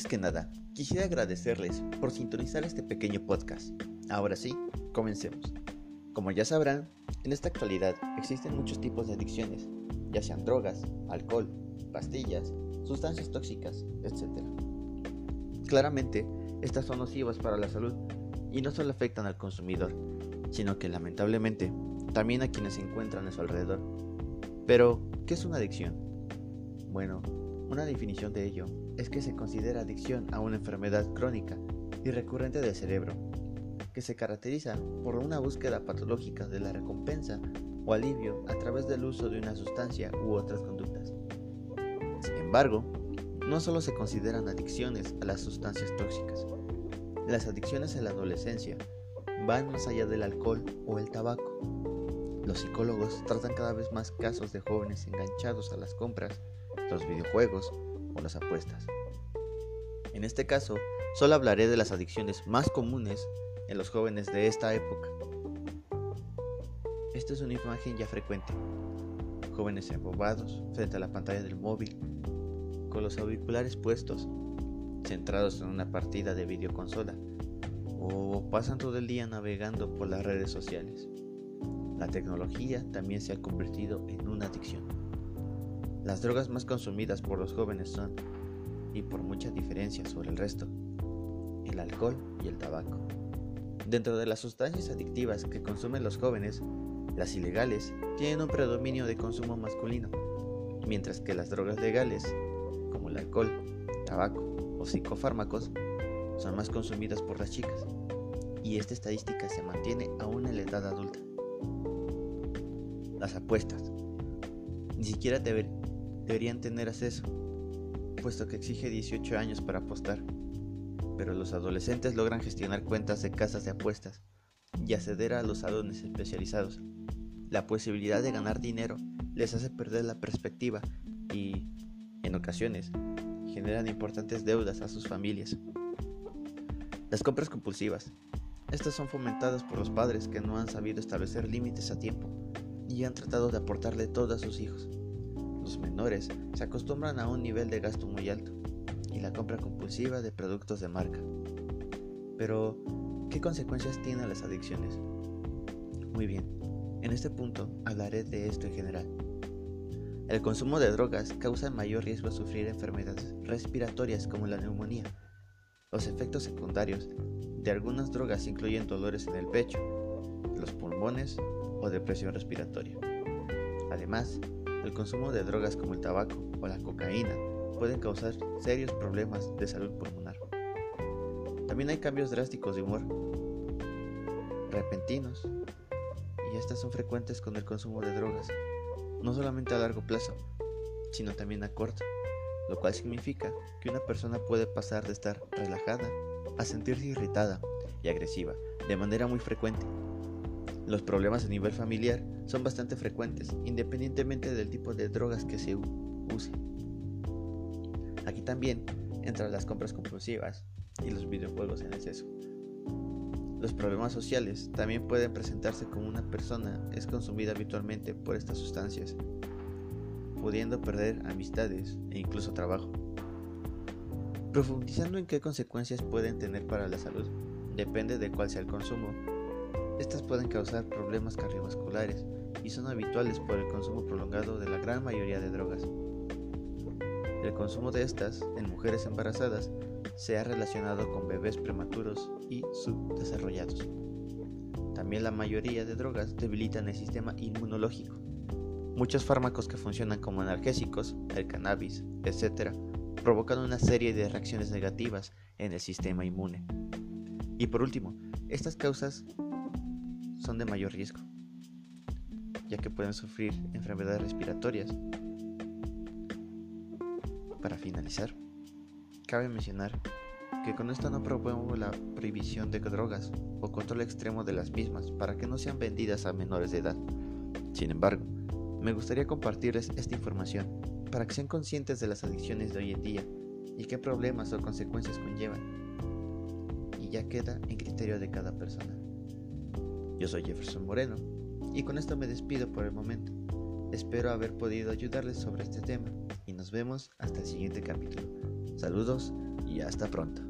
Antes que nada, quisiera agradecerles por sintonizar este pequeño podcast. Ahora sí, comencemos. Como ya sabrán, en esta actualidad existen muchos tipos de adicciones, ya sean drogas, alcohol, pastillas, sustancias tóxicas, etc. Claramente, estas son nocivas para la salud y no solo afectan al consumidor, sino que lamentablemente también a quienes se encuentran a su alrededor. Pero, ¿qué es una adicción? Bueno, una definición de ello es que se considera adicción a una enfermedad crónica y recurrente del cerebro, que se caracteriza por una búsqueda patológica de la recompensa o alivio a través del uso de una sustancia u otras conductas. Sin embargo, no solo se consideran adicciones a las sustancias tóxicas. Las adicciones en la adolescencia van más allá del alcohol o el tabaco. Los psicólogos tratan cada vez más casos de jóvenes enganchados a las compras, los videojuegos o las apuestas. En este caso, solo hablaré de las adicciones más comunes en los jóvenes de esta época. Esta es una imagen ya frecuente. Jóvenes embobados frente a la pantalla del móvil, con los auriculares puestos, centrados en una partida de videoconsola, o pasan todo el día navegando por las redes sociales. La tecnología también se ha convertido en una adicción. Las drogas más consumidas por los jóvenes son, y por mucha diferencia sobre el resto, el alcohol y el tabaco. Dentro de las sustancias adictivas que consumen los jóvenes, las ilegales tienen un predominio de consumo masculino, mientras que las drogas legales, como el alcohol, tabaco o psicofármacos, son más consumidas por las chicas, y esta estadística se mantiene aún en la edad adulta. Las apuestas. Ni siquiera deberían tener acceso, puesto que exige 18 años para apostar, pero los adolescentes logran gestionar cuentas de casas de apuestas y acceder a los salones especializados. La posibilidad de ganar dinero les hace perder la perspectiva y, en ocasiones, generan importantes deudas a sus familias. Las compras compulsivas. Estas son fomentadas por los padres que no han sabido establecer límites a tiempo y han tratado de aportarle todo a sus hijos. Menores se acostumbran a un nivel de gasto muy alto y la compra compulsiva de productos de marca. Pero, ¿qué consecuencias tienen las adicciones? Muy bien, en este punto hablaré de esto en general. El consumo de drogas causa mayor riesgo a sufrir enfermedades respiratorias como la neumonía. Los efectos secundarios de algunas drogas incluyen dolores en el pecho, los pulmones o depresión respiratoria. Además, el consumo de drogas como el tabaco o la cocaína pueden causar serios problemas de salud pulmonar. También hay cambios drásticos de humor, repentinos, y estas son frecuentes con el consumo de drogas, no solamente a largo plazo, sino también a corto lo cual significa que una persona puede pasar de estar relajada a sentirse irritada y agresiva de manera muy frecuente. Los problemas a nivel familiar son bastante frecuentes independientemente del tipo de drogas que se use. Aquí también entran las compras compulsivas y los videojuegos en exceso. Los problemas sociales también pueden presentarse como una persona es consumida habitualmente por estas sustancias pudiendo perder amistades e incluso trabajo. Profundizando en qué consecuencias pueden tener para la salud, depende de cuál sea el consumo. Estas pueden causar problemas cardiovasculares y son habituales por el consumo prolongado de la gran mayoría de drogas. El consumo de estas en mujeres embarazadas se ha relacionado con bebés prematuros y subdesarrollados. También la mayoría de drogas debilitan el sistema inmunológico, Muchos fármacos que funcionan como analgésicos, el cannabis, etc., provocan una serie de reacciones negativas en el sistema inmune. Y por último, estas causas son de mayor riesgo, ya que pueden sufrir enfermedades respiratorias. Para finalizar, cabe mencionar que con esto no propongo la prohibición de drogas o control extremo de las mismas para que no sean vendidas a menores de edad. Sin embargo, me gustaría compartirles esta información para que sean conscientes de las adicciones de hoy en día y qué problemas o consecuencias conllevan. Y ya queda en criterio de cada persona. Yo soy Jefferson Moreno y con esto me despido por el momento. Espero haber podido ayudarles sobre este tema y nos vemos hasta el siguiente capítulo. Saludos y hasta pronto.